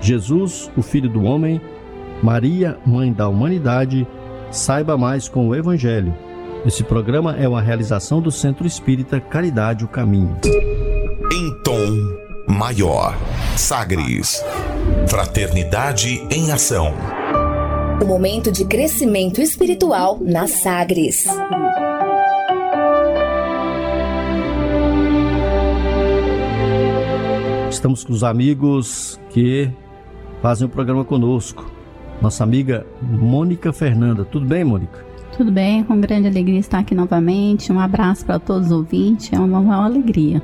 Jesus, o Filho do Homem, Maria, Mãe da Humanidade, saiba mais com o Evangelho. Esse programa é uma realização do Centro Espírita Caridade o Caminho. Em tom maior, Sagres. Fraternidade em Ação. O momento de crescimento espiritual na Sagres. Estamos com os amigos que fazem o programa conosco. Nossa amiga Mônica Fernanda. Tudo bem, Mônica? Tudo bem, com grande alegria estar aqui novamente. Um abraço para todos os ouvintes, é uma, uma alegria.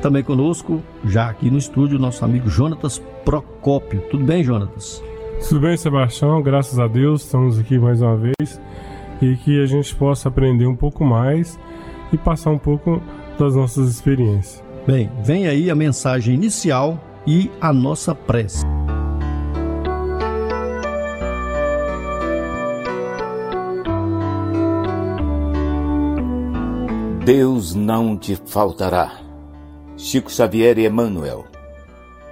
Também conosco, já aqui no estúdio, nosso amigo Jonatas Procópio. Tudo bem, Jonatas? Tudo bem, Sebastião? Graças a Deus, estamos aqui mais uma vez e que a gente possa aprender um pouco mais e passar um pouco das nossas experiências. Bem, vem aí a mensagem inicial e a nossa prece. Deus não te faltará. Chico Xavier e Emmanuel.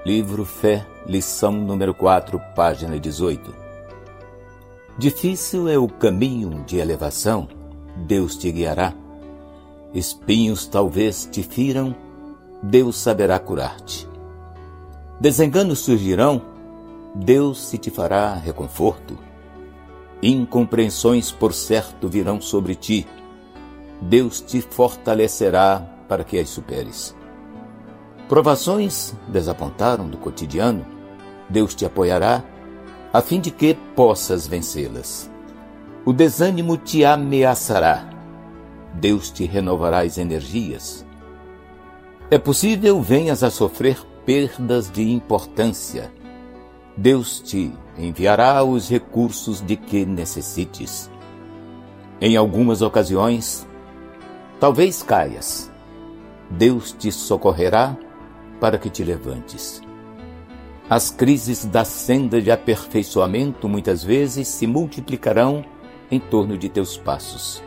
Livro Fé, lição número 4, página 18. Difícil é o caminho de elevação, Deus te guiará. Espinhos talvez te firam, Deus saberá curar-te. Desenganos surgirão, Deus se te fará reconforto. Incompreensões, por certo, virão sobre ti, Deus te fortalecerá para que as superes. Provações desapontaram do cotidiano, Deus te apoiará a fim de que possas vencê-las. O desânimo te ameaçará, Deus te renovará as energias. É possível venhas a sofrer perdas de importância. Deus te enviará os recursos de que necessites. Em algumas ocasiões, Talvez caias. Deus te socorrerá para que te levantes. As crises da senda de aperfeiçoamento muitas vezes se multiplicarão em torno de teus passos.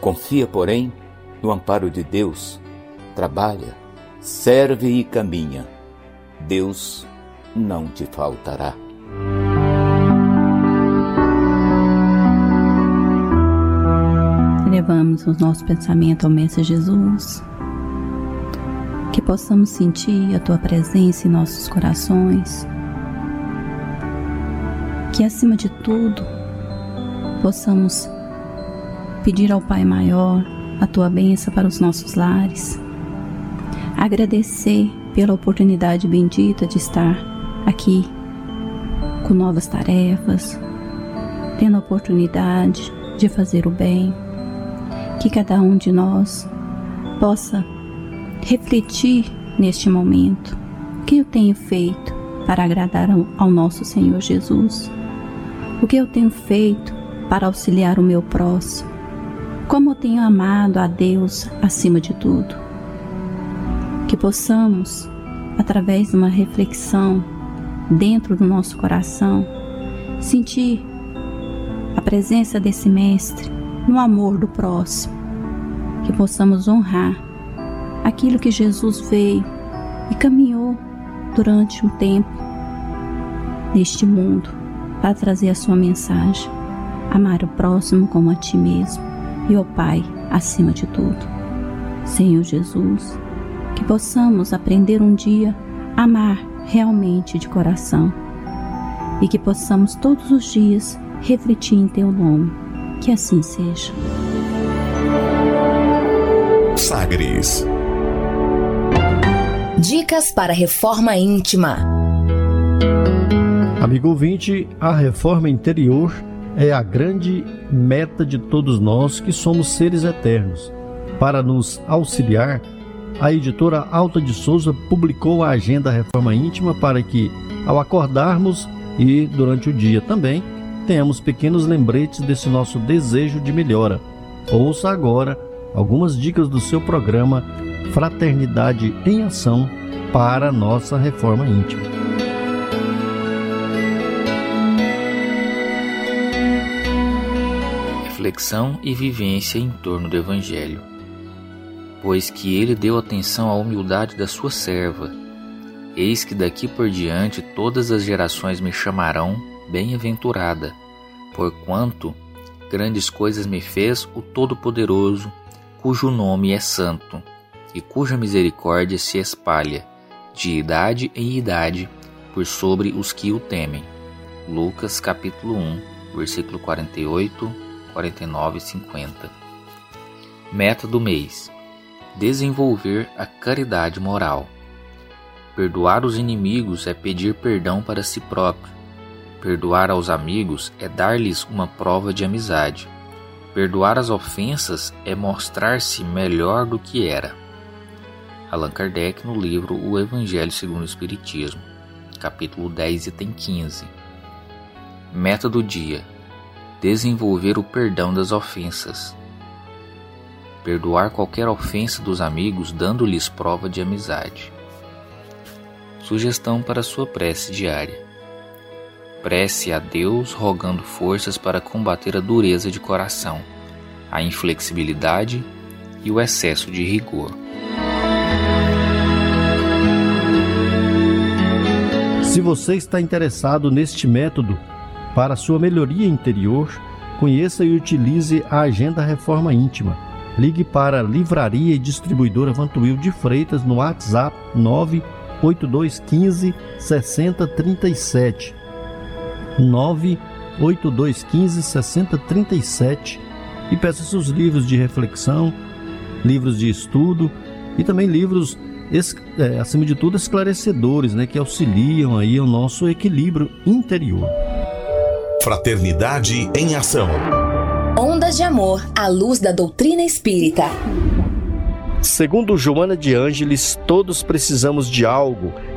Confia, porém, no amparo de Deus. Trabalha, serve e caminha. Deus não te faltará. Levamos o nosso pensamento ao Mestre Jesus. Que possamos sentir a Tua presença em nossos corações. Que acima de tudo possamos pedir ao Pai Maior a Tua bênção para os nossos lares. Agradecer pela oportunidade bendita de estar aqui com novas tarefas, tendo a oportunidade de fazer o bem que cada um de nós possa refletir neste momento. O que eu tenho feito para agradar ao nosso Senhor Jesus, o que eu tenho feito para auxiliar o meu próximo, como eu tenho amado a Deus acima de tudo. Que possamos, através de uma reflexão dentro do nosso coração, sentir a presença desse Mestre no amor do próximo, que possamos honrar aquilo que Jesus veio e caminhou durante um tempo neste mundo para trazer a sua mensagem, amar o próximo como a ti mesmo e o Pai acima de tudo. Senhor Jesus, que possamos aprender um dia a amar realmente de coração, e que possamos todos os dias refletir em Teu nome. Que assim seja. Sagres. Dicas para reforma íntima. Amigo ouvinte, a reforma interior é a grande meta de todos nós que somos seres eternos. Para nos auxiliar, a editora Alta de Souza publicou a Agenda Reforma Íntima para que, ao acordarmos e durante o dia também, tenhamos pequenos lembretes desse nosso desejo de melhora. Ouça agora algumas dicas do seu programa Fraternidade em Ação para nossa reforma íntima. Reflexão e vivência em torno do Evangelho. Pois que ele deu atenção à humildade da sua serva. Eis que daqui por diante todas as gerações me chamarão bem-aventurada, porquanto grandes coisas me fez o Todo-Poderoso, cujo nome é santo e cuja misericórdia se espalha de idade em idade por sobre os que o temem. Lucas capítulo 1, versículo 48, 49 e 50. Meta do mês: desenvolver a caridade moral. Perdoar os inimigos é pedir perdão para si próprio. Perdoar aos amigos é dar-lhes uma prova de amizade. Perdoar as ofensas é mostrar-se melhor do que era. Allan Kardec no livro O Evangelho segundo o Espiritismo, capítulo 10, item 15. Meta do dia: desenvolver o perdão das ofensas. Perdoar qualquer ofensa dos amigos dando-lhes prova de amizade. Sugestão para sua prece diária. Prece a Deus rogando forças para combater a dureza de coração, a inflexibilidade e o excesso de rigor. Se você está interessado neste método para sua melhoria interior, conheça e utilize a Agenda Reforma Íntima. Ligue para a Livraria e Distribuidora Vantuil de Freitas no WhatsApp 98215 6037. 98215 6037 e peça seus livros de reflexão, livros de estudo e também livros é, acima de tudo, esclarecedores, né, que auxiliam aí o nosso equilíbrio interior. Fraternidade em ação. Ondas de amor à luz da doutrina espírita. Segundo Joana de Ângeles, todos precisamos de algo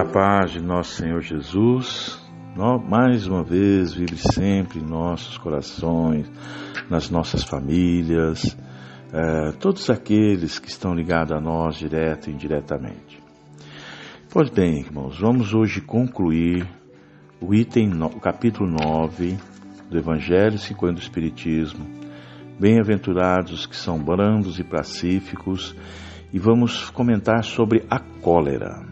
A paz de nosso Senhor Jesus mais uma vez vive sempre em nossos corações, nas nossas famílias, é, todos aqueles que estão ligados a nós direto e indiretamente. Pois bem, irmãos, vamos hoje concluir o item, o capítulo 9 do Evangelho segundo o Espiritismo. Bem-aventurados que são brandos e pacíficos, e vamos comentar sobre a cólera.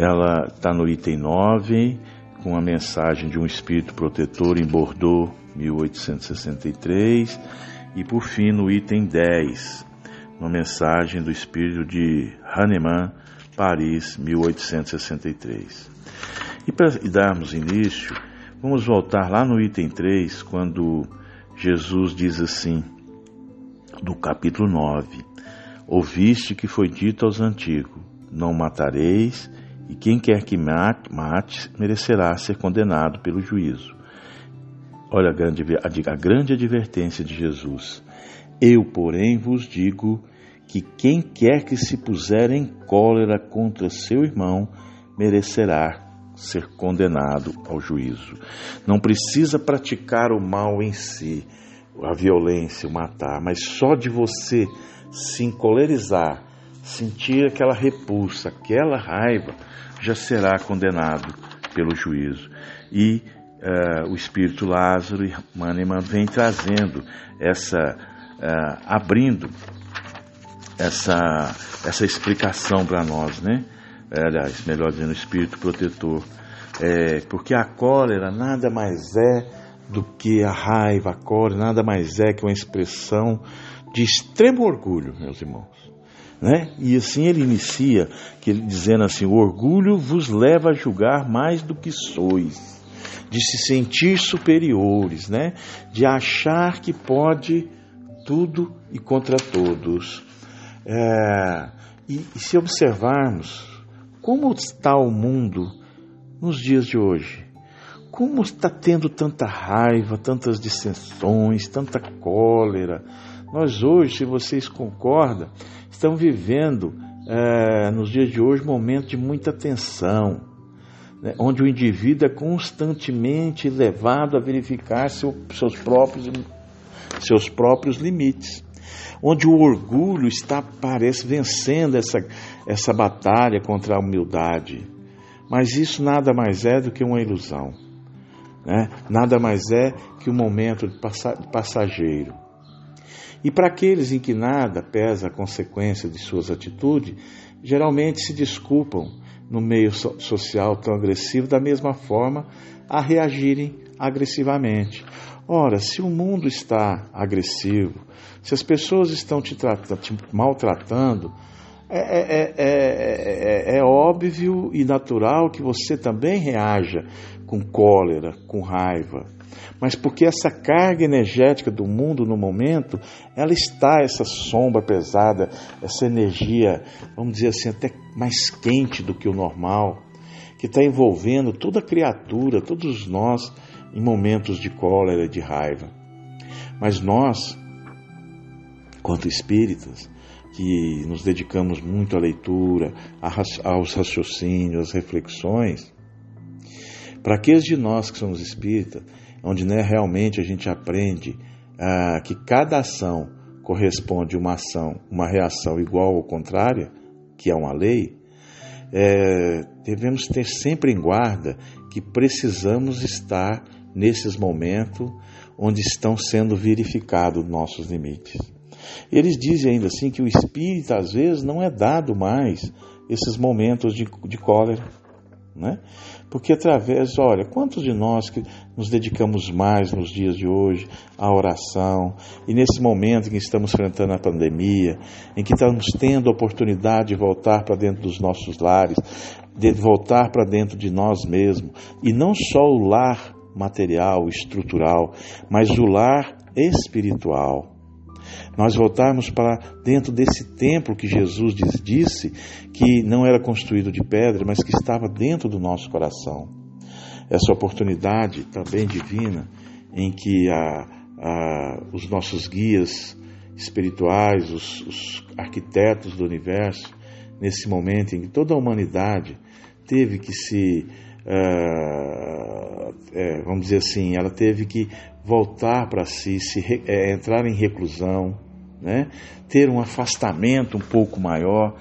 Ela está no item 9 com a mensagem de um espírito protetor em Bordeaux, 1863, e por fim no item 10, uma mensagem do espírito de Hahnemann, Paris, 1863. E para darmos início, vamos voltar lá no item 3, quando Jesus diz assim, do capítulo 9: Ouviste que foi dito aos antigos: Não matareis, e quem quer que mate, merecerá ser condenado pelo juízo. Olha a grande, a grande advertência de Jesus. Eu, porém, vos digo que quem quer que se puser em cólera contra seu irmão, merecerá ser condenado ao juízo. Não precisa praticar o mal em si. a violência, o matar, mas só de você se encolerizar, sentir aquela repulsa, aquela raiva, já será condenado pelo juízo. E uh, o espírito Lázaro e Mahnemann vem trazendo essa, uh, abrindo essa, essa explicação para nós, né? Aliás, melhor dizendo, espírito protetor. É, porque a cólera nada mais é do que a raiva, a cólera nada mais é que uma expressão de extremo orgulho, meus irmãos. Né? E assim ele inicia, que ele, dizendo assim: o orgulho vos leva a julgar mais do que sois, de se sentir superiores, né? de achar que pode tudo e contra todos. É, e, e se observarmos como está o mundo nos dias de hoje, como está tendo tanta raiva, tantas dissensões, tanta cólera, nós hoje, se vocês concordam, estamos vivendo é, nos dias de hoje momentos de muita tensão, né, onde o indivíduo é constantemente levado a verificar seu, seus, próprios, seus próprios limites, onde o orgulho está, parece, vencendo essa, essa batalha contra a humildade. Mas isso nada mais é do que uma ilusão. Né? Nada mais é que um momento passageiro. E para aqueles em que nada pesa a consequência de suas atitudes, geralmente se desculpam no meio social tão agressivo da mesma forma a reagirem agressivamente. Ora, se o mundo está agressivo, se as pessoas estão te, te maltratando, é, é, é, é, óbvio e natural que você também reaja com cólera, com raiva mas porque essa carga energética do mundo no momento, ela está, essa sombra pesada, essa energia, vamos dizer assim, até mais quente do que o normal, que está envolvendo toda criatura, todos nós, em momentos de cólera de raiva. Mas nós, quanto espíritas, que nos dedicamos muito à leitura, aos raciocínios, às reflexões, para aqueles de nós que somos espíritas, onde né, realmente a gente aprende ah, que cada ação corresponde a uma ação, uma reação igual ou contrária, que é uma lei, é, devemos ter sempre em guarda que precisamos estar nesses momentos onde estão sendo verificados nossos limites. Eles dizem ainda assim que o espírito às vezes não é dado mais esses momentos de, de cólera, né? Porque através, olha, quantos de nós que nos dedicamos mais nos dias de hoje à oração e nesse momento em que estamos enfrentando a pandemia, em que estamos tendo a oportunidade de voltar para dentro dos nossos lares, de voltar para dentro de nós mesmos, e não só o lar material, estrutural, mas o lar espiritual nós voltarmos para dentro desse templo que Jesus disse que não era construído de pedra, mas que estava dentro do nosso coração. Essa oportunidade também divina em que a, a, os nossos guias espirituais, os, os arquitetos do universo, nesse momento em que toda a humanidade teve que se, uh, é, vamos dizer assim, ela teve que voltar para si, se, é, entrar em reclusão, né? ter um afastamento um pouco maior.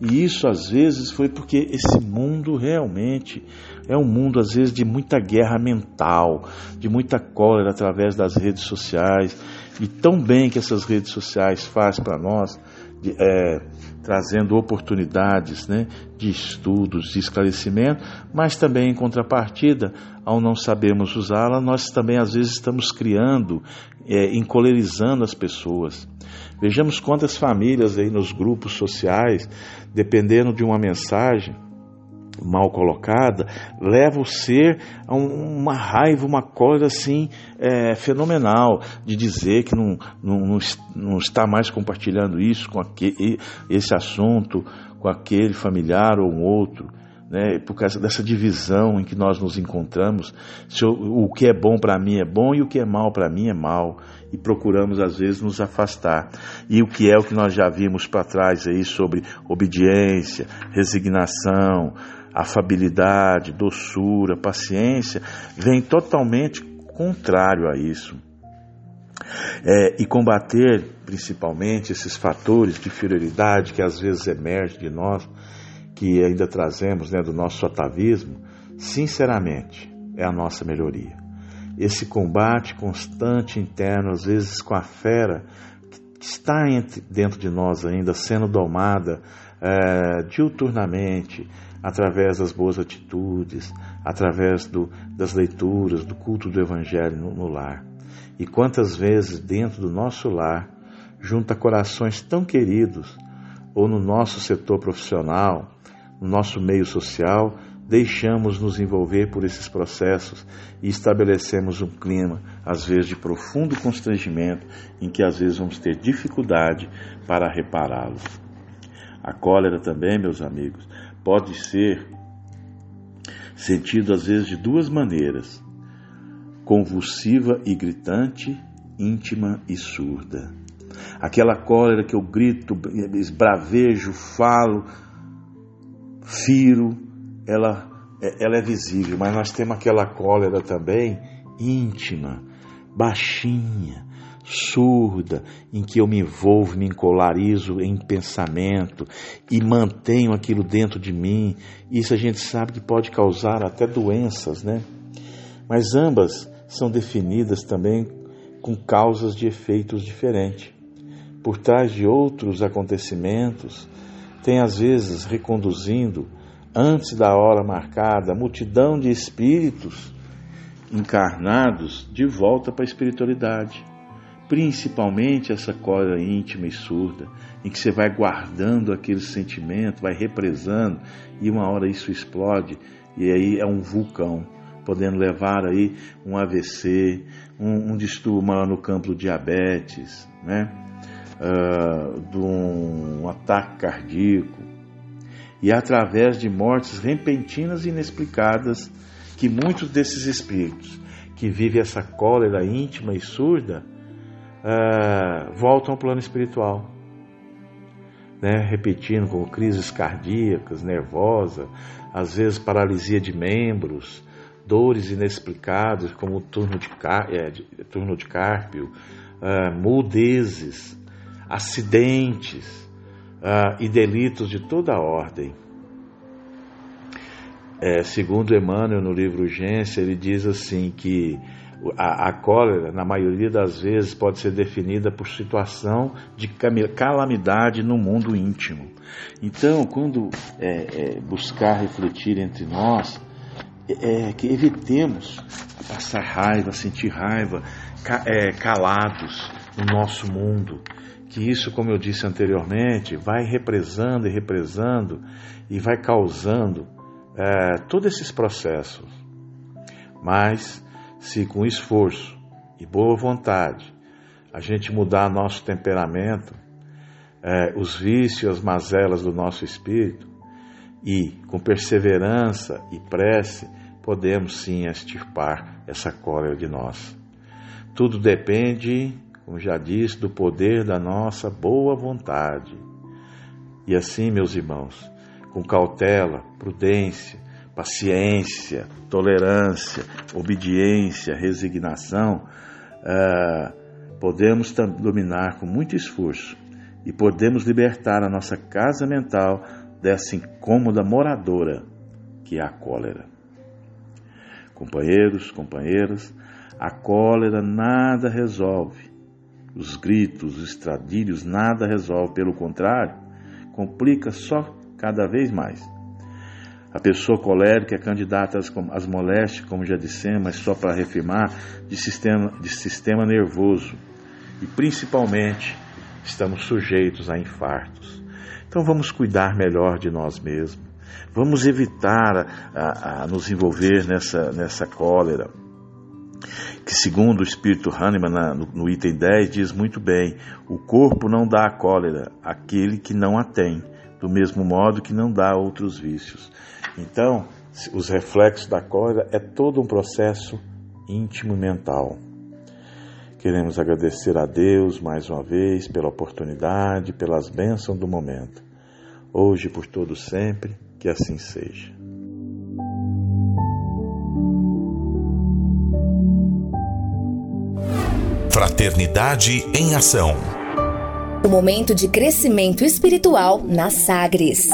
E isso às vezes foi porque esse mundo realmente é um mundo às vezes de muita guerra mental, de muita cólera através das redes sociais. E tão bem que essas redes sociais fazem para nós, de, é, trazendo oportunidades né, de estudos, de esclarecimento, mas também em contrapartida, ao não sabermos usá-la, nós também às vezes estamos criando, é, encolerizando as pessoas. Vejamos quantas famílias aí nos grupos sociais, dependendo de uma mensagem mal colocada, leva o ser a uma raiva, uma coisa assim é, fenomenal, de dizer que não, não, não está mais compartilhando isso com aquele, esse assunto com aquele familiar ou um outro. Né, por causa dessa divisão em que nós nos encontramos, eu, o que é bom para mim é bom e o que é mal para mim é mal e procuramos às vezes nos afastar. E o que é o que nós já vimos para trás aí sobre obediência, resignação, afabilidade, doçura, paciência, vem totalmente contrário a isso. É, e combater principalmente esses fatores de inferioridade que às vezes emergem de nós, que ainda trazemos né, do nosso atavismo, sinceramente, é a nossa melhoria. Esse combate constante interno, às vezes com a fera que está entre, dentro de nós ainda, sendo domada é, diuturnamente, através das boas atitudes, através do, das leituras, do culto do Evangelho no, no lar. E quantas vezes dentro do nosso lar, junto a corações tão queridos, ou no nosso setor profissional, no nosso meio social, deixamos nos envolver por esses processos e estabelecemos um clima, às vezes, de profundo constrangimento, em que às vezes vamos ter dificuldade para repará-los. A cólera também, meus amigos, pode ser sentido às vezes de duas maneiras: convulsiva e gritante, íntima e surda. Aquela cólera que eu grito, esbravejo, falo, firo, ela, ela é visível, mas nós temos aquela cólera também íntima, baixinha, surda, em que eu me envolvo, me encolarizo em pensamento e mantenho aquilo dentro de mim. Isso a gente sabe que pode causar até doenças, né? Mas ambas são definidas também com causas de efeitos diferentes. Por trás de outros acontecimentos, tem às vezes reconduzindo, antes da hora marcada, multidão de espíritos encarnados de volta para a espiritualidade. Principalmente essa cólera íntima e surda, em que você vai guardando aquele sentimento, vai represando, e uma hora isso explode, e aí é um vulcão, podendo levar aí um AVC, um, um distúrbio maior no campo do diabetes, né? Uh, de um ataque cardíaco, e através de mortes repentinas e inexplicadas que muitos desses espíritos que vivem essa cólera íntima e surda uh, voltam ao plano espiritual. Né? Repetindo com crises cardíacas, nervosa, às vezes paralisia de membros, dores inexplicadas como turno de, é, de, turno de cárpio, uh, mudezes, acidentes uh, e delitos de toda a ordem. É, segundo Emmanuel, no livro Urgência, ele diz assim que a, a, cólera, na maioria das vezes, pode ser definida por situação de calamidade no mundo íntimo. Então, quando é, é, buscar refletir entre nós, é, que evitemos passar raiva, sentir raiva, ca, é, calados no nosso mundo. Que isso, como eu disse anteriormente, vai represando e represando e vai causando é, todos esses processos. Mas, se com esforço e boa vontade a gente mudar nosso temperamento, é, os vícios, as mazelas do nosso espírito, e com perseverança e prece, podemos sim extirpar essa cólera de nós. Tudo depende, como já disse, do poder da nossa boa vontade. E assim, meus irmãos, com cautela, prudência, paciência, tolerância, obediência, resignação, uh, podemos dominar com muito esforço e podemos libertar a nossa casa mental dessa incômoda moradora que é a cólera. Companheiros, companheiras, a cólera nada resolve. Os gritos, os estradilhos nada resolve, pelo contrário, complica só cada vez mais. A pessoa colérica é candidata às, moléstias, como já dissemos, mas só para reafirmar, de sistema, de sistema nervoso. E principalmente estamos sujeitos a infartos. Então vamos cuidar melhor de nós mesmos. Vamos evitar a, a, a nos envolver nessa, nessa cólera. Que segundo o Espírito Hahnemann, na, no, no item 10, diz muito bem: o corpo não dá a cólera àquele que não a tem do mesmo modo que não dá outros vícios. Então, os reflexos da cólera é todo um processo íntimo mental. Queremos agradecer a Deus mais uma vez pela oportunidade, pelas bênçãos do momento. Hoje por todo sempre, que assim seja. Fraternidade em Ação. O momento de crescimento espiritual na Sagres.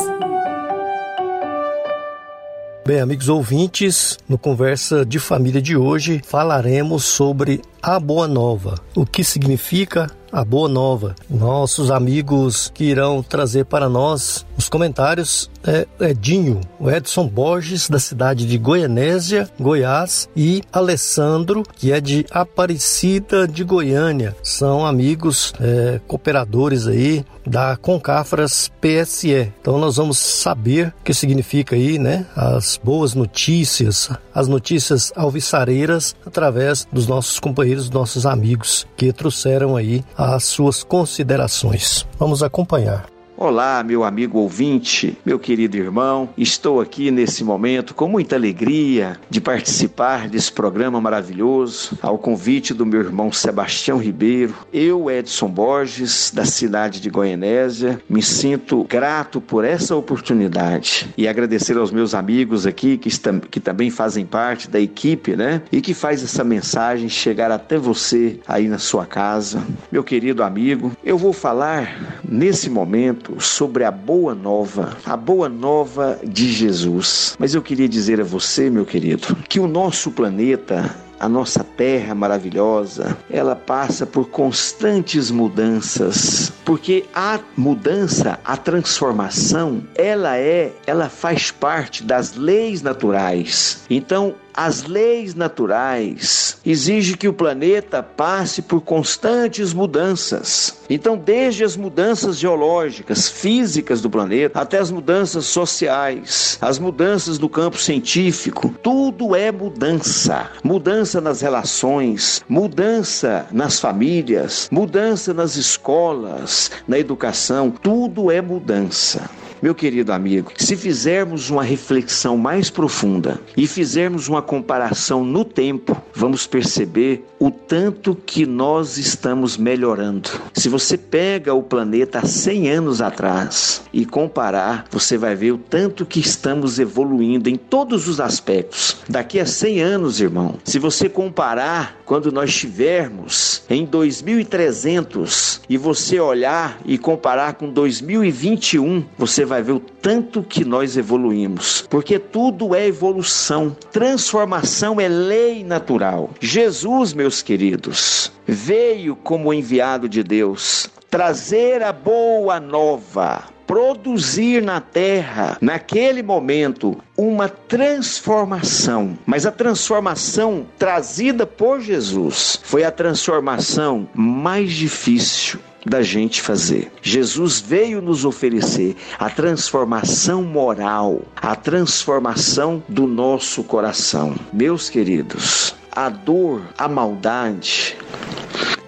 Bem, amigos ouvintes, no Conversa de Família de hoje falaremos sobre a Boa Nova. O que significa a Boa Nova. Nossos amigos que irão trazer para nós os comentários é Edinho, o Edson Borges, da cidade de Goianésia, Goiás, e Alessandro, que é de Aparecida de Goiânia. São amigos é, cooperadores aí da Concafras PSE. Então nós vamos saber o que significa aí, né? As boas notícias, as notícias alvissareiras através dos nossos companheiros, dos nossos amigos que trouxeram aí as suas considerações. Vamos acompanhar. Olá, meu amigo ouvinte, meu querido irmão. Estou aqui nesse momento com muita alegria de participar desse programa maravilhoso, ao convite do meu irmão Sebastião Ribeiro. Eu, Edson Borges, da cidade de Goianésia, me sinto grato por essa oportunidade e agradecer aos meus amigos aqui que, que também fazem parte da equipe, né? E que faz essa mensagem chegar até você aí na sua casa. Meu querido amigo, eu vou falar nesse momento sobre a boa nova, a boa nova de Jesus. Mas eu queria dizer a você, meu querido, que o nosso planeta a nossa terra maravilhosa, ela passa por constantes mudanças, porque a mudança, a transformação, ela é, ela faz parte das leis naturais. Então, as leis naturais exigem que o planeta passe por constantes mudanças. Então, desde as mudanças geológicas, físicas do planeta, até as mudanças sociais, as mudanças do campo científico, tudo é mudança. Mudança nas relações, mudança nas famílias, mudança nas escolas, na educação, tudo é mudança. Meu querido amigo, se fizermos uma reflexão mais profunda e fizermos uma comparação no tempo, vamos perceber o tanto que nós estamos melhorando. Se você pega o planeta há 100 anos atrás e comparar, você vai ver o tanto que estamos evoluindo em todos os aspectos. Daqui a 100 anos, irmão, se você comparar quando nós estivermos em 2300 e você olhar e comparar com 2021, você vai ver o tanto que nós evoluímos, porque tudo é evolução, transformação é lei natural. Jesus, meus queridos, veio como enviado de Deus trazer a boa nova, produzir na terra, naquele momento, uma transformação. Mas a transformação trazida por Jesus foi a transformação mais difícil da gente fazer. Jesus veio nos oferecer a transformação moral, a transformação do nosso coração. Meus queridos, a dor, a maldade,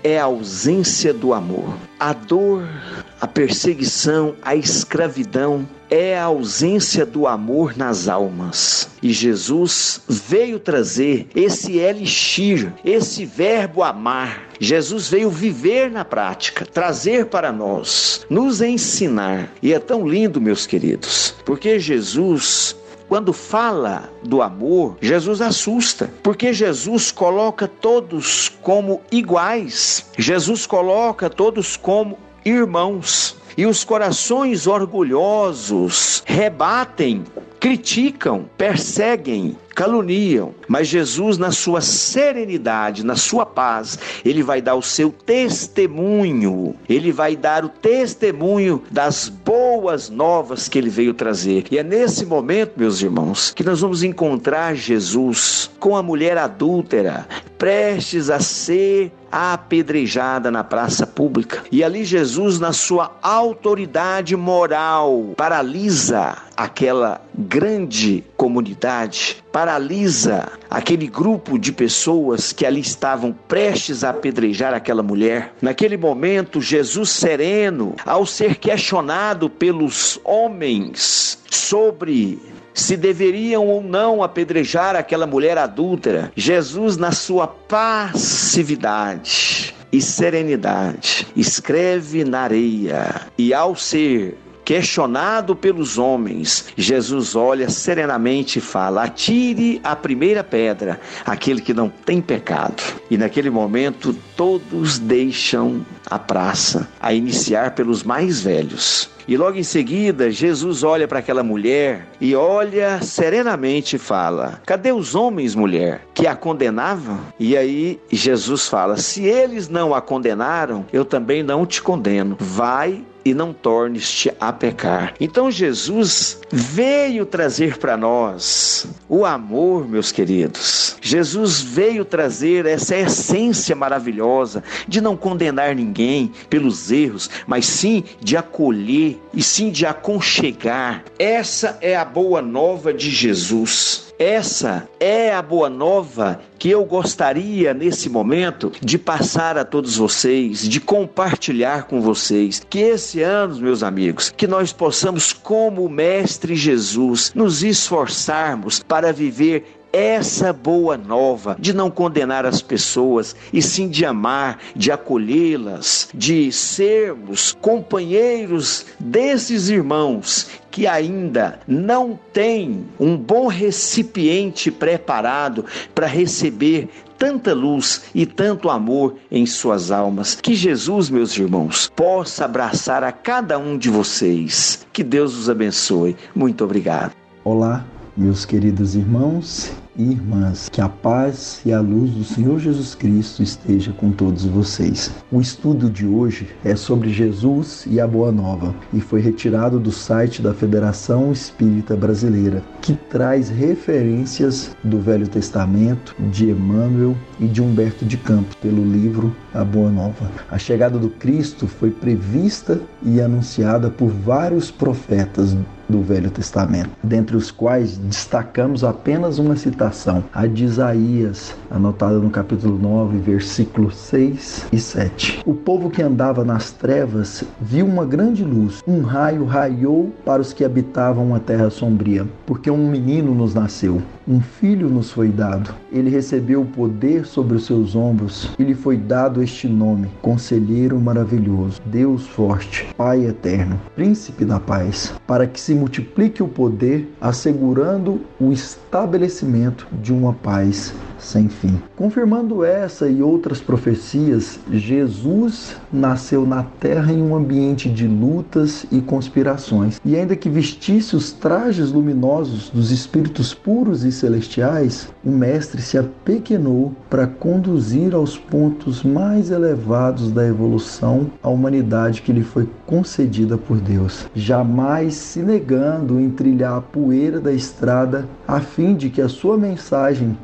é a ausência do amor. A dor, a perseguição, a escravidão é a ausência do amor nas almas. E Jesus veio trazer esse elixir, esse verbo amar. Jesus veio viver na prática, trazer para nós, nos ensinar. E é tão lindo, meus queridos, porque Jesus quando fala do amor, Jesus assusta, porque Jesus coloca todos como iguais. Jesus coloca todos como irmãos. E os corações orgulhosos rebatem criticam, perseguem, caluniam, mas Jesus, na sua serenidade, na sua paz, ele vai dar o seu testemunho, ele vai dar o testemunho das boas novas que ele veio trazer. E é nesse momento, meus irmãos, que nós vamos encontrar Jesus com a mulher adúltera, prestes a ser apedrejada na praça pública. E ali Jesus, na sua autoridade moral, paralisa aquela grande comunidade, paralisa aquele grupo de pessoas que ali estavam prestes a apedrejar aquela mulher. Naquele momento, Jesus sereno, ao ser questionado pelos homens sobre se deveriam ou não apedrejar aquela mulher adúltera, Jesus, na sua passividade e serenidade, escreve na areia e, ao ser questionado pelos homens, Jesus olha serenamente e fala: Atire a primeira pedra, aquele que não tem pecado. E naquele momento, todos deixam a praça, a iniciar pelos mais velhos. E logo em seguida, Jesus olha para aquela mulher e olha serenamente e fala: Cadê os homens, mulher, que a condenavam? E aí Jesus fala: Se eles não a condenaram, eu também não te condeno. Vai e não tornes-te a pecar. Então Jesus veio trazer para nós o amor, meus queridos. Jesus veio trazer essa essência maravilhosa de não condenar ninguém pelos erros, mas sim de acolher e sim de aconchegar. Essa é a boa nova de Jesus. Essa é a boa nova que eu gostaria nesse momento de passar a todos vocês, de compartilhar com vocês. Que esse ano, meus amigos, que nós possamos, como o Mestre Jesus, nos esforçarmos para viver essa boa nova de não condenar as pessoas e sim de amar, de acolhê-las, de sermos companheiros desses irmãos que ainda não têm um bom recipiente preparado para receber tanta luz e tanto amor em suas almas. Que Jesus, meus irmãos, possa abraçar a cada um de vocês. Que Deus os abençoe. Muito obrigado. Olá, meus queridos irmãos e irmãs, que a paz e a luz do Senhor Jesus Cristo esteja com todos vocês. O estudo de hoje é sobre Jesus e a Boa Nova e foi retirado do site da Federação Espírita Brasileira, que traz referências do Velho Testamento, de Emmanuel e de Humberto de Campos, pelo livro A Boa Nova. A chegada do Cristo foi prevista e anunciada por vários profetas do Velho Testamento, dentre os quais destacamos apenas uma citação, a de Isaías, anotada no capítulo 9, versículos 6 e 7. O povo que andava nas trevas viu uma grande luz, um raio raiou para os que habitavam a terra sombria, porque um menino nos nasceu, um filho nos foi dado. Ele recebeu o poder sobre os seus ombros e lhe foi dado este nome: Conselheiro Maravilhoso, Deus Forte, Pai Eterno, Príncipe da Paz, para que se multiplique o poder, assegurando o estabelecimento de uma paz sem fim. Confirmando essa e outras profecias, Jesus nasceu na terra em um ambiente de lutas e conspirações. E ainda que vestisse os trajes luminosos dos espíritos puros e celestiais, o Mestre se apequenou para conduzir aos pontos mais elevados da evolução a humanidade que lhe foi concedida por Deus, jamais se negando em trilhar a poeira da estrada a fim de que a sua mensagem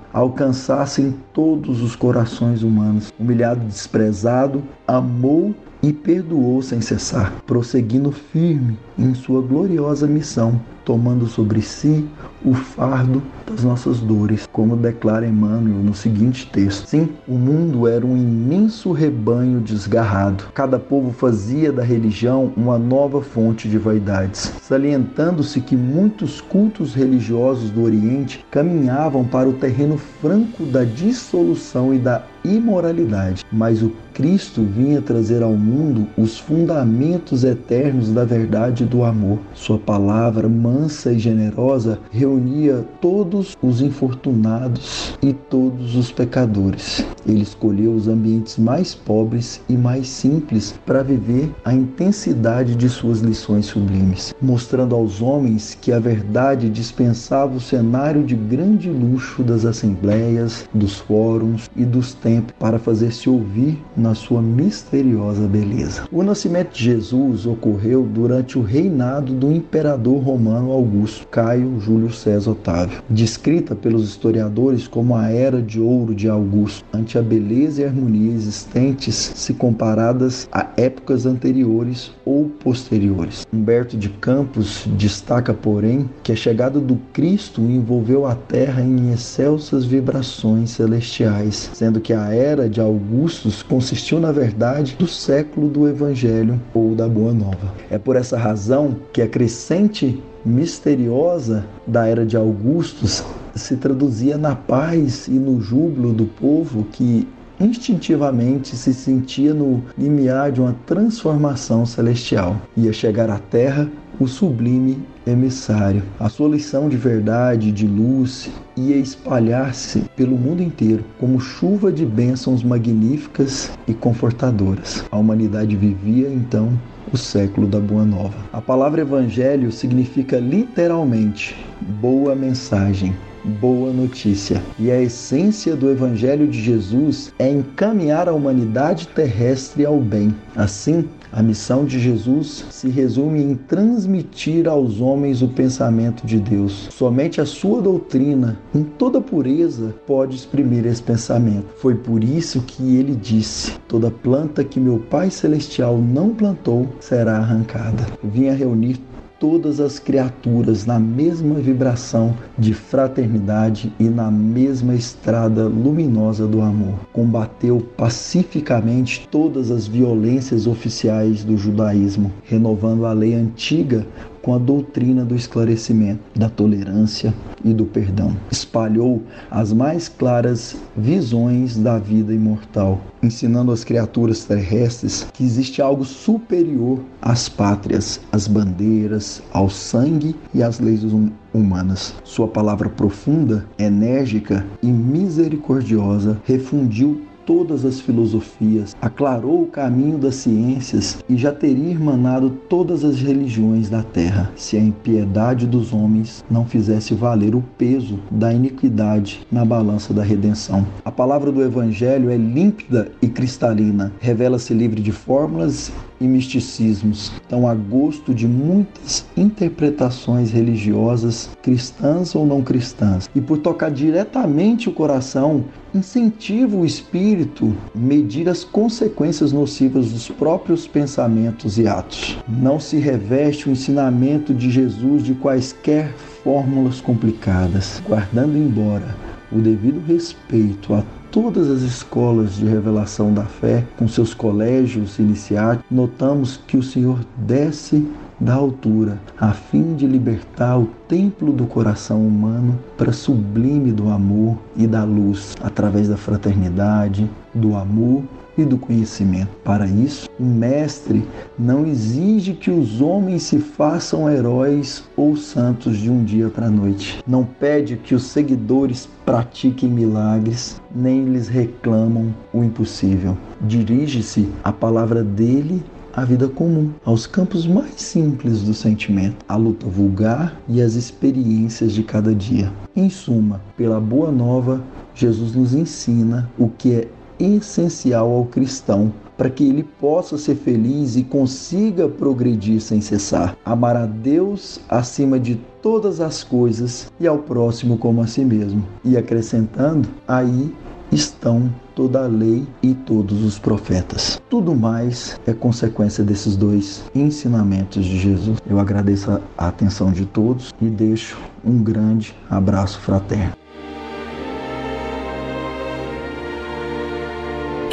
alcançasse todos os corações humanos. Humilhado, desprezado, amou e perdoou sem cessar, prosseguindo firme em sua gloriosa missão, tomando sobre si o fardo das nossas dores, como declara Emmanuel no seguinte texto. Sim, o mundo era um imenso rebanho desgarrado. Cada povo fazia da religião uma nova fonte de vaidades, salientando-se que muitos cultos religiosos do Oriente caminhavam para o terreno franco da dissolução e da imoralidade, mas o Cristo vinha trazer ao mundo os fundamentos eternos da verdade do amor. Sua palavra mansa e generosa reunia todos os infortunados e todos os pecadores. Ele escolheu os ambientes mais pobres e mais simples para viver a intensidade de suas lições sublimes, mostrando aos homens que a verdade dispensava o cenário de grande luxo das assembleias, dos fóruns e dos templos para fazer-se ouvir na sua misteriosa beleza. O nascimento de Jesus ocorreu durante o reinado do imperador romano Augusto, Caio Júlio César Otávio, descrita pelos historiadores como a era de ouro de Augusto, ante a beleza e harmonia existentes se comparadas a épocas anteriores ou posteriores. Humberto de Campos destaca, porém, que a chegada do Cristo envolveu a terra em excelsas vibrações celestiais, sendo que a era de Augustus consistiu na verdade do século do Evangelho ou da Boa Nova. É por essa razão que a crescente misteriosa da era de Augustus se traduzia na paz e no júbilo do povo que instintivamente se sentia no limiar de uma transformação celestial. Ia chegar à terra o sublime emissário. A sua lição de verdade, de luz, ia espalhar-se pelo mundo inteiro como chuva de bênçãos magníficas e confortadoras. A humanidade vivia então o século da Boa Nova. A palavra evangelho significa literalmente boa mensagem, boa notícia. E a essência do Evangelho de Jesus é encaminhar a humanidade terrestre ao bem. Assim, a missão de Jesus se resume em transmitir aos homens o pensamento de Deus. Somente a sua doutrina, em toda pureza, pode exprimir esse pensamento. Foi por isso que ele disse: Toda planta que meu Pai Celestial não plantou será arrancada. Vinha reunir todas as criaturas na mesma vibração de fraternidade e na mesma estrada luminosa do amor. Combateu pacificamente todas as violências oficiais do judaísmo, renovando a lei antiga com a doutrina do esclarecimento, da tolerância e do perdão. Espalhou as mais claras visões da vida imortal, ensinando às criaturas terrestres que existe algo superior às pátrias, às bandeiras, ao sangue e às leis hum-, humanas. Sua palavra profunda, enérgica e misericordiosa refundiu todas as filosofias, aclarou o caminho das ciências e já teria irmanado todas as religiões da terra, se a impiedade dos homens não fizesse valer o peso da iniquidade na balança da redenção. A palavra do Evangelho é límpida e cristalina, revela-se livre de fórmulas e misticismos, estão a gosto de muitas interpretações religiosas, cristãs ou não cristãs. E por tocar diretamente o coração, incentiva o espírito a medir as consequências nocivas dos próprios pensamentos e atos. Não se reveste o ensinamento de Jesus de quaisquer fórmulas complicadas, guardando embora o devido respeito a todas as escolas de revelação da fé, com seus colégios iniciais, notamos que o Senhor desce da altura, a fim de libertar o templo do coração humano para sublime do amor e da luz, através da fraternidade, do amor e do conhecimento. Para isso, o mestre não exige que os homens se façam heróis ou santos de um dia para a noite. Não pede que os seguidores pratiquem milagres, nem lhes reclamam o impossível. Dirige-se a palavra dele à vida comum, aos campos mais simples do sentimento, à luta vulgar e às experiências de cada dia. Em suma, pela boa nova, Jesus nos ensina o que é essencial ao cristão para que ele possa ser feliz e consiga progredir sem cessar. Amar a Deus acima de todas as coisas e ao próximo como a si mesmo. E acrescentando, aí estão toda a lei e todos os profetas. Tudo mais é consequência desses dois ensinamentos de Jesus. Eu agradeço a atenção de todos e deixo um grande abraço fraterno.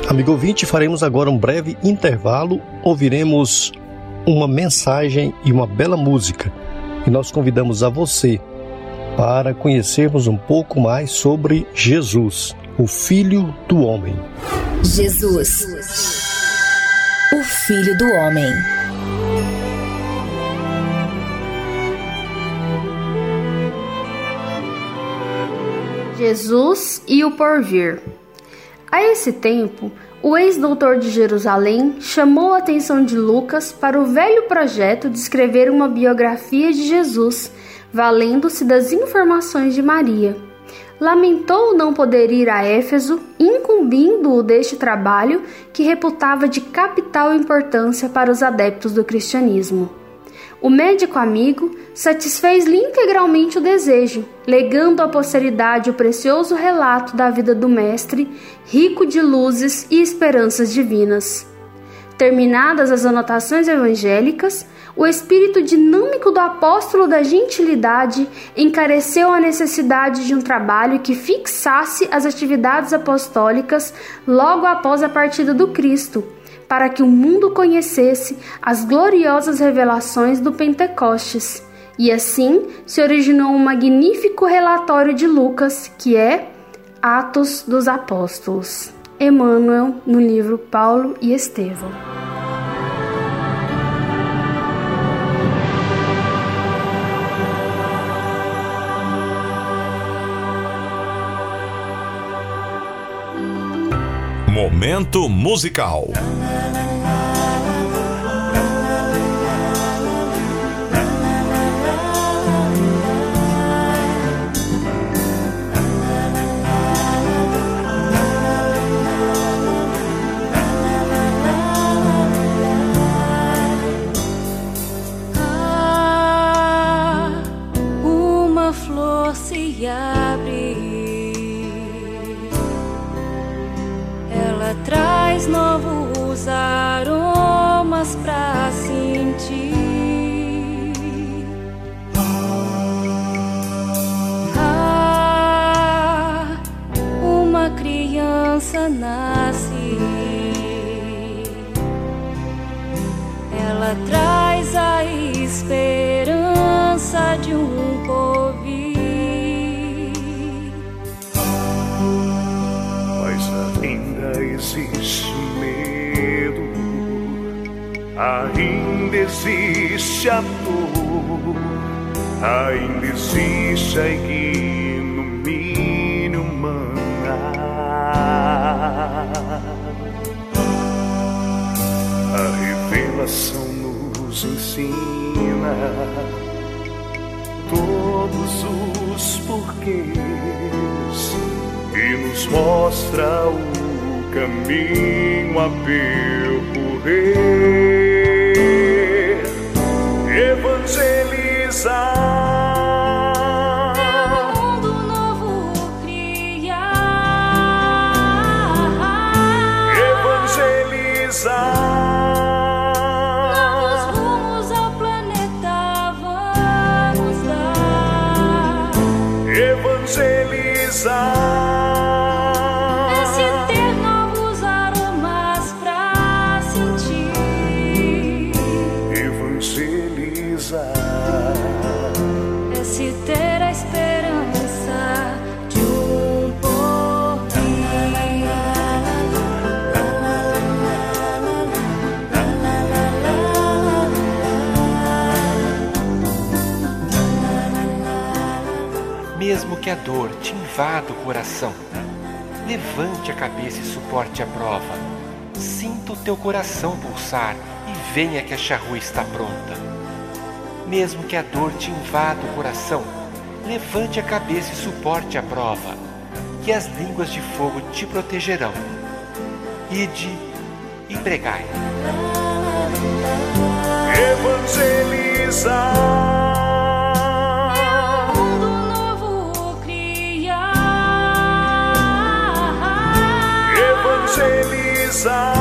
Amigo ouvinte, faremos agora um breve intervalo, ouviremos uma mensagem e uma bela música. E nós convidamos a você para conhecermos um pouco mais sobre Jesus, o Filho do Homem. Jesus, o Filho do Homem. Jesus e o Porvir. A esse tempo, o ex-doutor de Jerusalém chamou a atenção de Lucas para o velho projeto de escrever uma biografia de Jesus, valendo-se das informações de Maria. Lamentou não poder ir a Éfeso, incumbindo-o deste trabalho que reputava de capital importância para os adeptos do cristianismo. O médico amigo satisfez-lhe integralmente o desejo, legando à posteridade o precioso relato da vida do Mestre, rico de luzes e esperanças divinas. Terminadas as anotações evangélicas, o espírito dinâmico do apóstolo da gentilidade encareceu a necessidade de um trabalho que fixasse as atividades apostólicas logo após a partida do Cristo para que o mundo conhecesse as gloriosas revelações do Pentecostes. E assim se originou um magnífico relatório de Lucas, que é Atos dos Apóstolos. Emmanuel no livro Paulo e Estevão. Momento musical. Ainda existe a ignomínia humana. A revelação nos ensina todos os porquês e nos mostra o caminho a percorrer. Evangelizar. Levante a cabeça e suporte a prova. Sinta o teu coração pulsar e venha que a charrua está pronta. Mesmo que a dor te invada o coração, levante a cabeça e suporte a prova, que as línguas de fogo te protegerão. Ide e pregai. Evangelizar. Novos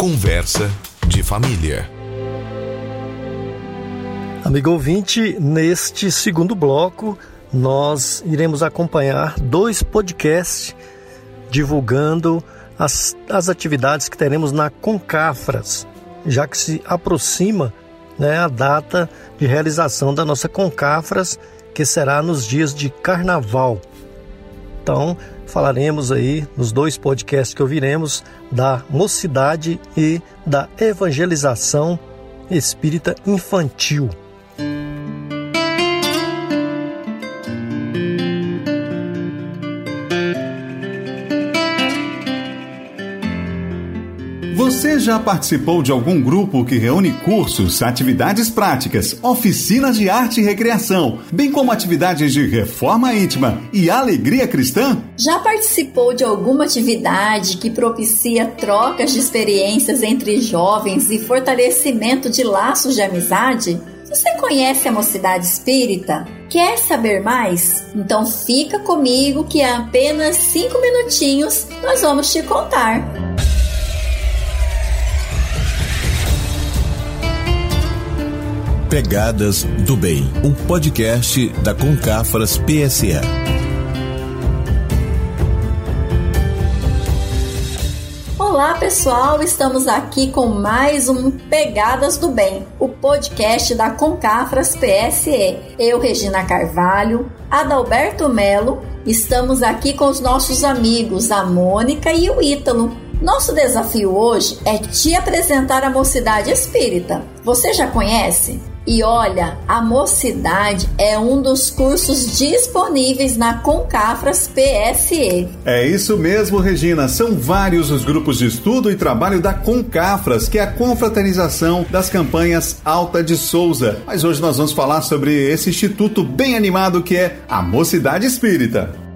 Conversa de família. Amigo ouvinte, neste segundo bloco, nós iremos acompanhar dois podcasts divulgando as, as atividades que teremos na Concafras, já que se aproxima né, a data de realização da nossa Concafras, que será nos dias de carnaval. Então, falaremos aí nos dois podcasts que ouviremos da mocidade e da evangelização espírita infantil. Já participou de algum grupo que reúne cursos, atividades práticas, oficinas de arte e recreação, bem como atividades de reforma íntima e alegria cristã? Já participou de alguma atividade que propicia trocas de experiências entre jovens e fortalecimento de laços de amizade? Você conhece a Mocidade Espírita? Quer saber mais? Então fica comigo que em apenas cinco minutinhos nós vamos te contar. Pegadas do Bem, um podcast da Concafras PSE. Olá pessoal, estamos aqui com mais um Pegadas do Bem, o podcast da Concafras PSE. Eu, Regina Carvalho, Adalberto Melo, estamos aqui com os nossos amigos, a Mônica e o Ítalo. Nosso desafio hoje é te apresentar a Mocidade Espírita. Você já conhece? E olha, a Mocidade é um dos cursos disponíveis na Concafras PSE. É isso mesmo, Regina. São vários os grupos de estudo e trabalho da Concafras, que é a confraternização das campanhas Alta de Souza. Mas hoje nós vamos falar sobre esse instituto bem animado que é a Mocidade Espírita.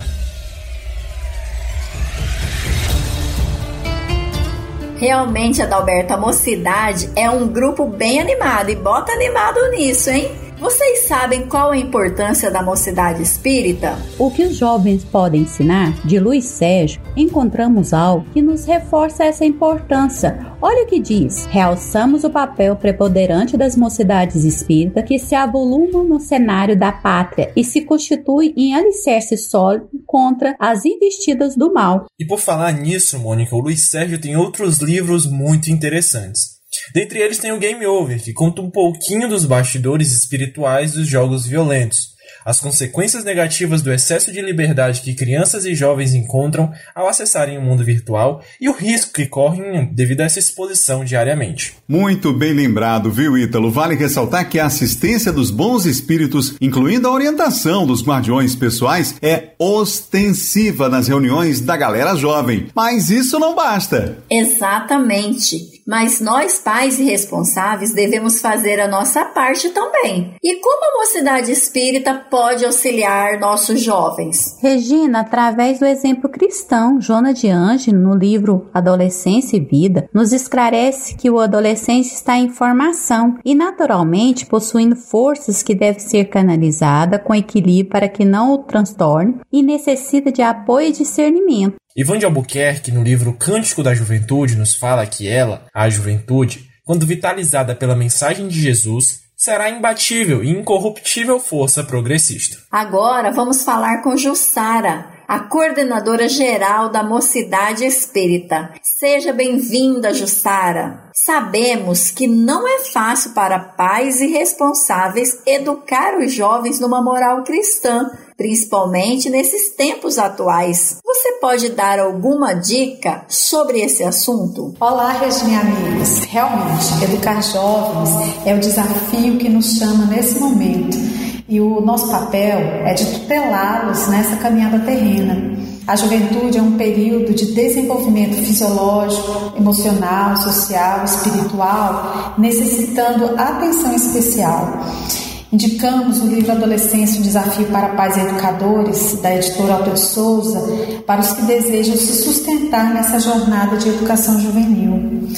Realmente, Adalberto, a mocidade é um grupo bem animado e bota animado nisso, hein? Vocês sabem qual a importância da mocidade espírita? O que os jovens podem ensinar? De Luiz Sérgio, encontramos algo que nos reforça essa importância. Olha o que diz: realçamos o papel preponderante das mocidades espíritas que se avolumam no cenário da pátria e se constituem em alicerce sólido contra as investidas do mal. E por falar nisso, Mônica, o Luiz Sérgio tem outros livros muito interessantes. Dentre eles tem o Game Over, que conta um pouquinho dos bastidores espirituais dos jogos violentos, as consequências negativas do excesso de liberdade que crianças e jovens encontram ao acessarem o mundo virtual e o risco que correm devido a essa exposição diariamente. Muito bem lembrado, viu, Ítalo? Vale ressaltar que a assistência dos bons espíritos, incluindo a orientação dos guardiões pessoais, é ostensiva nas reuniões da galera jovem. Mas isso não basta. Exatamente. Mas nós, pais e responsáveis, devemos fazer a nossa parte também. E como a mocidade espírita pode auxiliar nossos jovens? Regina, através do exemplo cristão, Jona de Ange, no livro Adolescência e Vida, nos esclarece que o adolescente está em formação e, naturalmente, possuindo forças que devem ser canalizadas com equilíbrio para que não o transtorne e necessita de apoio e discernimento. Ivan de Albuquerque, no livro Cântico da Juventude, nos fala que ela, a juventude, quando vitalizada pela mensagem de Jesus, será imbatível e incorruptível força progressista. Agora vamos falar com Jussara. a coordenadora geral da Mocidade Espírita. Seja bem-vinda, Jussara. Sabemos que não é fácil para pais e responsáveis educar os jovens numa moral cristã, principalmente nesses tempos atuais. Você pode dar alguma dica sobre esse assunto? Olá, Regina amigos. Realmente, educar jovens é o desafio que nos chama nesse momento. E o nosso papel é de tutelá-los nessa caminhada terrena. A juventude é um período de desenvolvimento fisiológico, emocional, social, espiritual, necessitando atenção especial. Indicamos o livro Adolescência, um desafio para pais e educadores, da editora Alto de Souza, para os que desejam se sustentar nessa jornada de educação juvenil.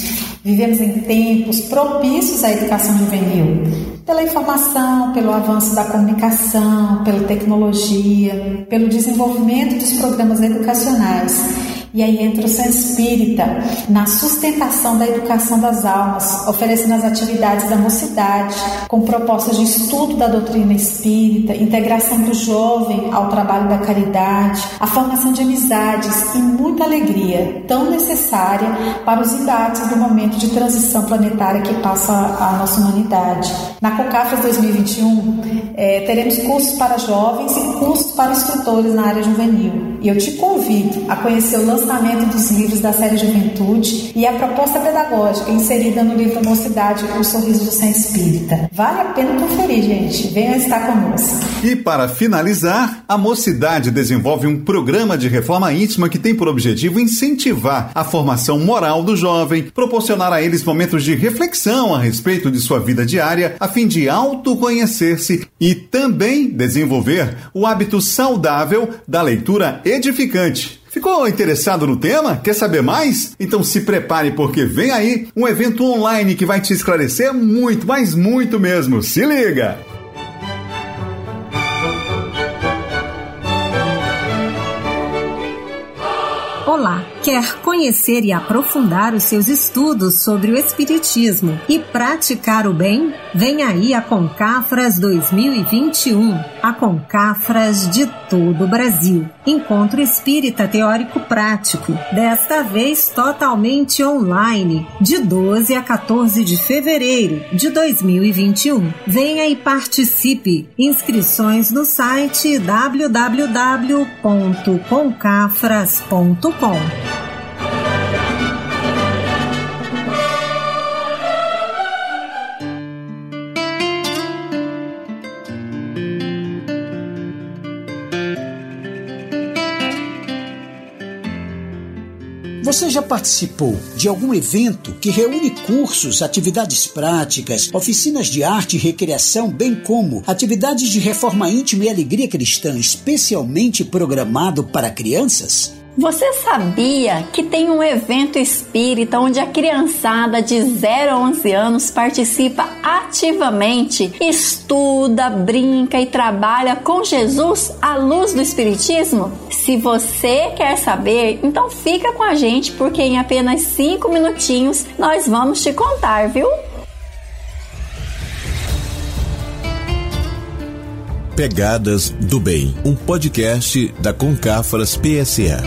Vivemos em tempos propícios à educação juvenil, pela informação, pelo avanço da comunicação, pela tecnologia, pelo desenvolvimento dos programas educacionais e aí entra o centro espírita na sustentação da educação das almas, oferecendo as atividades da mocidade, com propostas de estudo da doutrina espírita, integração do jovem ao trabalho da caridade, a formação de amizades e muita alegria, tão necessária para os embates do momento de transição planetária que passa a nossa humanidade. Na COCAFRAS 2021, é, teremos cursos para jovens e cursos para instrutores na área juvenil. E eu te convido a conhecer o lançamento dos livros da série Juventude e a proposta pedagógica inserida no livro Mocidade, O Sorriso do Centro Espírita. Vale a pena conferir, gente. Venha estar conosco. E para finalizar, a Mocidade desenvolve um programa de reforma íntima que tem por objetivo incentivar a formação moral do jovem, proporcionar a eles momentos de reflexão a respeito de sua vida diária, a fim de autoconhecer-se e também desenvolver o hábito saudável da leitura edificante. Ficou interessado no tema? Quer saber mais? Então se prepare porque vem aí um evento online que vai te esclarecer muito, mas muito mesmo. Se liga! Olá, quer conhecer e aprofundar os seus estudos sobre o Espiritismo e praticar o bem? Vem aí a Concafras 2021, a Concafras de todo o Brasil. Encontro Espírita Teórico Prático, desta vez totalmente online, de 12 a 14 de fevereiro de 2021. Venha e participe. Inscrições no site www.concafras.com. Você já participou de algum evento que reúne cursos, atividades práticas, oficinas de arte e recreação, bem como atividades de reforma íntima e alegria cristã, especialmente programado para crianças? Você sabia que tem um evento espírita onde a criançada de 0 a 11 anos participa ativamente, estuda, brinca e trabalha com Jesus à luz do Espiritismo? Se você quer saber, então fica com a gente porque em apenas 5 minutinhos nós vamos te contar, viu? Pegadas do Bem, um podcast da Concafras PSA.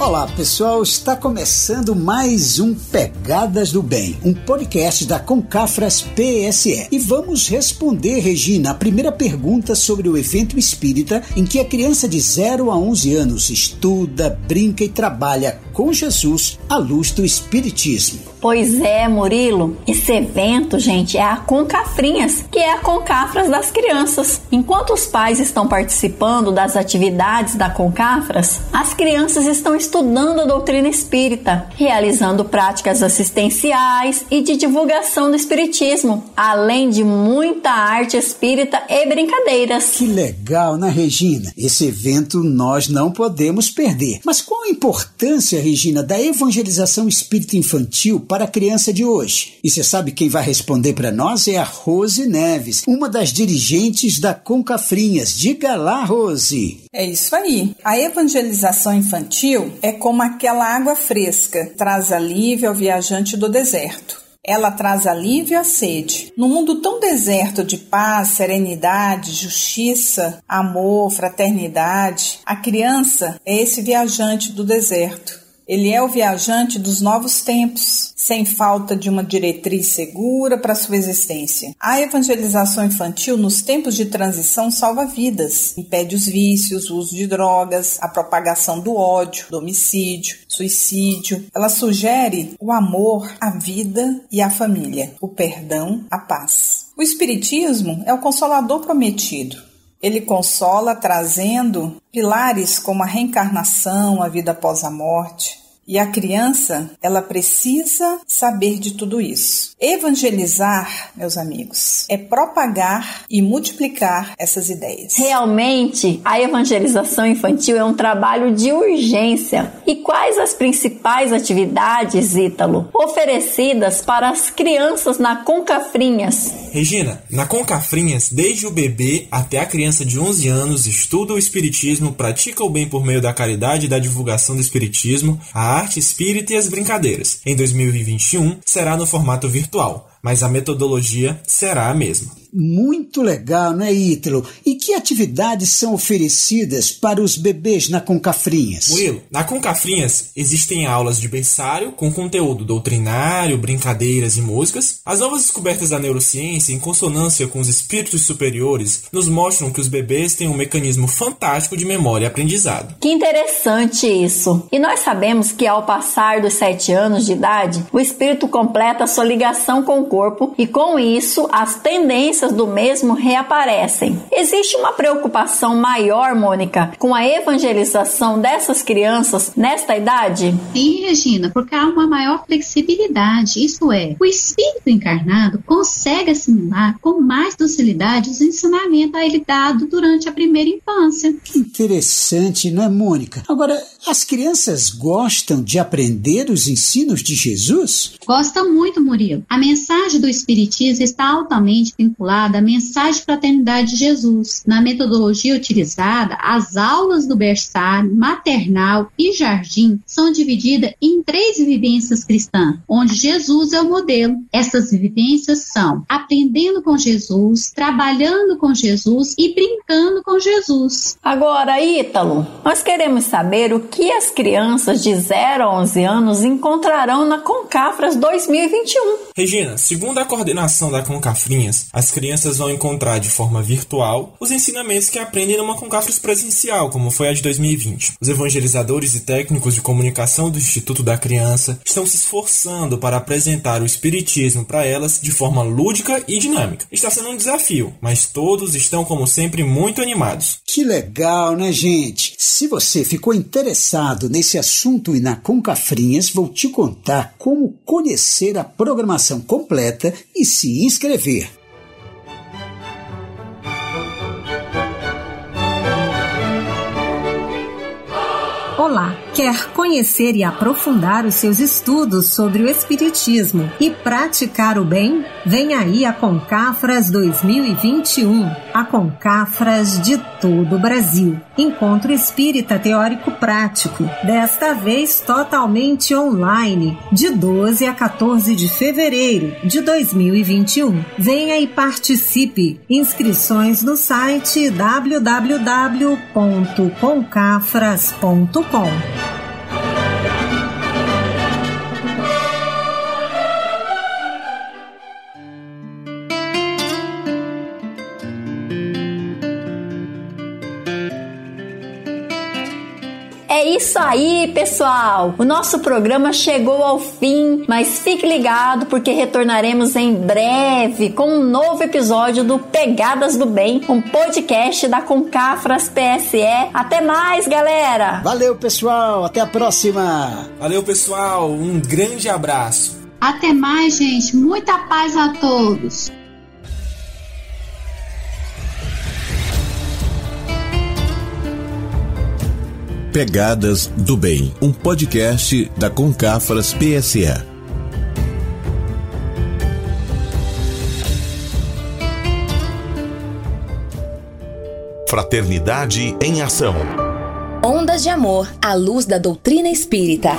Olá pessoal, está começando mais um Pegadas do Bem, um podcast da Concafras PSE. E vamos responder, Regina, a primeira pergunta sobre o evento espírita em que a criança de 0 a 11 anos estuda, brinca e trabalha com Jesus à luz do Espiritismo. Pois é, Murilo. Esse evento, gente, é a Concafrinhas, que é a Concafras das crianças. Enquanto os pais estão participando das atividades da Concafras, as crianças estão estudando a doutrina espírita, realizando práticas assistenciais e de divulgação do espiritismo, além de muita arte espírita e brincadeiras. Que legal, né, Regina? Esse evento nós não podemos perder. Mas qual a importância, Regina, da evangelização espírita infantil para a criança de hoje? E você sabe quem vai responder para nós é a Rose Neves, uma das dirigentes da Concafrinhas. Diga lá, Rose. É isso aí. A evangelização infantil é como aquela água fresca, traz alívio ao viajante do deserto. Ela traz alívio à sede. No mundo tão deserto de paz, serenidade, justiça, amor, fraternidade, a criança é esse viajante do deserto. Ele é o viajante dos novos tempos, sem falta de uma diretriz segura para sua existência. A evangelização infantil nos tempos de transição salva vidas, impede os vícios, o uso de drogas, a propagação do ódio, do homicídio, suicídio. Ela sugere o amor, a vida e a família, o perdão, a paz. O Espiritismo é o consolador prometido. Ele consola trazendo pilares como a reencarnação, a vida após a morte, e a criança, ela precisa saber de tudo isso. Evangelizar, meus amigos, é propagar e multiplicar essas ideias. Realmente, a evangelização infantil é um trabalho de urgência. E quais as principais atividades, Ítalo, oferecidas para as crianças na Concafrinhas? Regina, na Concafrinhas, desde o bebê até a criança de 11 anos, estuda o Espiritismo, pratica o bem por meio da caridade e da divulgação do Espiritismo, a arte espírita e as brincadeiras. Em 2021 será no formato virtual, mas a metodologia será a mesma. Muito legal, não é, Ítalo? E que atividades são oferecidas para os bebês na Concafrinhas? Murilo, na Concafrinhas existem aulas de berçário com conteúdo doutrinário, brincadeiras e músicas. As novas descobertas da neurociência, em consonância com os espíritos superiores, nos mostram que os bebês têm um mecanismo fantástico de memória e aprendizado. Que interessante isso! E nós sabemos que ao passar dos sete anos de idade, o espírito completa sua ligação com o corpo e com isso as tendências do mesmo reaparecem. Existe uma preocupação maior, Mônica, com a evangelização dessas crianças nesta idade? Sim, Regina, porque há uma maior flexibilidade. Isso é, o espírito encarnado consegue assimilar com mais docilidade os ensinamentos a ele dado durante a primeira infância. Que interessante, não é, Mônica? Agora, as crianças gostam de aprender os ensinos de Jesus? Gostam muito, Murilo. A mensagem do Espiritismo está altamente vinculada a mensagem de fraternidade de Jesus. Na metodologia utilizada, as aulas do berçário, maternal e jardim são divididas em três vivências cristãs, onde Jesus é o modelo. Essas vivências são aprendendo com Jesus, trabalhando com Jesus e brincando com Jesus. Agora, Ítalo, nós queremos saber o que as crianças de 0 a 11 anos encontrarão na Concafras 2021. Regina, segundo a coordenação da Concafrinhas, as crianças vão encontrar de forma virtual os ensinamentos que aprendem numa Concafres presencial, como foi a de 2020. Os evangelizadores e técnicos de comunicação do Instituto da Criança estão se esforçando para apresentar o Espiritismo para elas de forma lúdica e dinâmica. Está sendo um desafio, mas todos estão, como sempre, muito animados. Que legal, né, gente? Se você ficou interessado nesse assunto e na Concafrinhas, vou te contar como conhecer a programação completa e se inscrever. Olá, quer conhecer e aprofundar os seus estudos sobre o Espiritismo e praticar o bem? Vem aí a Concafras 2021, a Concafras de todo o Brasil. Encontro Espírita Teórico Prático, desta vez totalmente online, de 12 a 14 de fevereiro de 2021. Venha e participe. Inscrições no site www.concafras.com É isso aí, pessoal! O nosso programa chegou ao fim, mas fique ligado porque retornaremos em breve com um novo episódio do Pegadas do Bem, um podcast da Concafras PSE. Até mais, galera! Valeu, pessoal! Até a próxima! Valeu, pessoal! Um grande abraço! Até mais, gente! Muita paz a todos! Pegadas do Bem, um podcast da Concafras PSE. Fraternidade em Ação. Ondas de Amor à luz da doutrina espírita.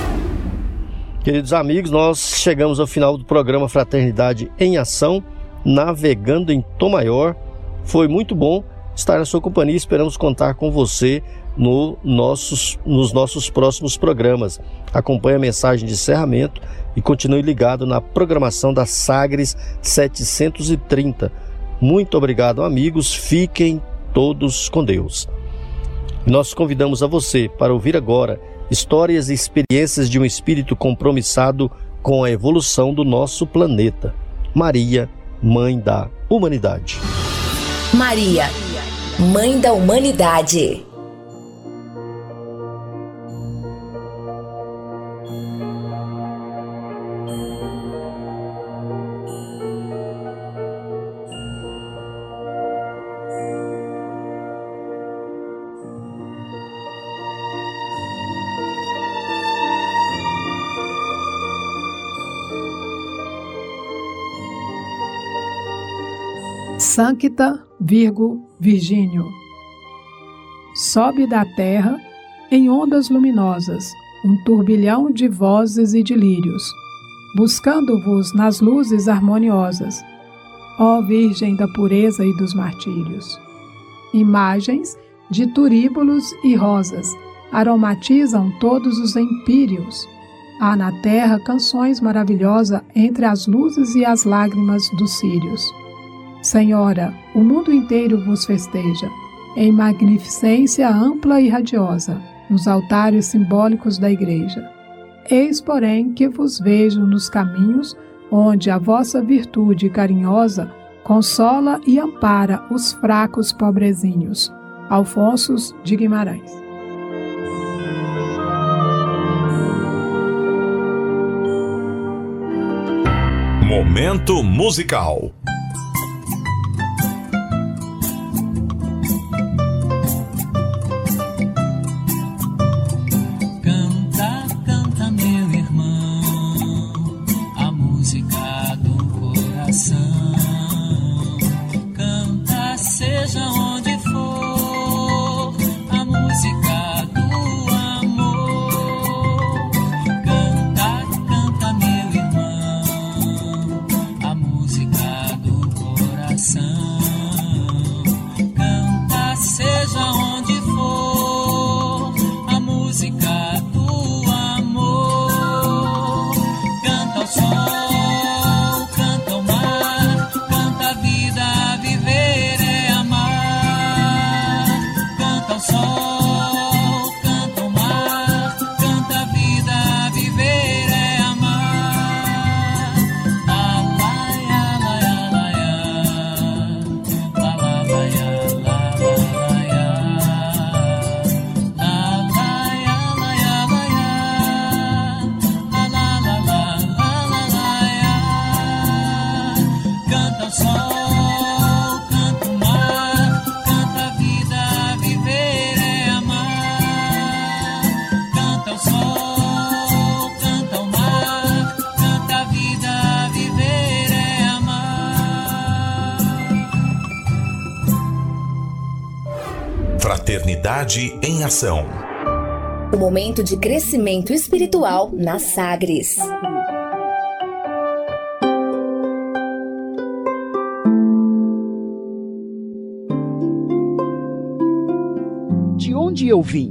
Queridos amigos, nós chegamos ao final do programa Fraternidade em Ação, navegando em Tom Maior. Foi muito bom estar na sua companhia. Esperamos contar com você no nossos, nos nossos próximos programas. Acompanhe a mensagem de encerramento e continue ligado na programação da Sagres 730. Muito obrigado, amigos. Fiquem todos com Deus. Nós convidamos a você para ouvir agora histórias e experiências de um espírito compromissado com a evolução do nosso planeta. Maria, Mãe da Humanidade. Maria, Mãe da Humanidade. Sancta Virgo Virgínio. Sobe da terra, em ondas luminosas, um turbilhão de vozes e de lírios, buscando-vos nas luzes harmoniosas, ó Virgem da pureza e dos martírios. Imagens de turíbulos e rosas aromatizam todos os empíreos. Há na terra canções maravilhosas entre as luzes e as lágrimas dos círios. Senhora, o mundo inteiro vos festeja, em magnificência ampla e radiosa, nos altares simbólicos da Igreja. Eis, porém, que vos vejo nos caminhos onde a vossa virtude carinhosa consola e ampara os fracos pobrezinhos. Alfonsos de Guimarães. Momento musical. Em Ação. O momento de crescimento espiritual na Sagres. De onde eu vim?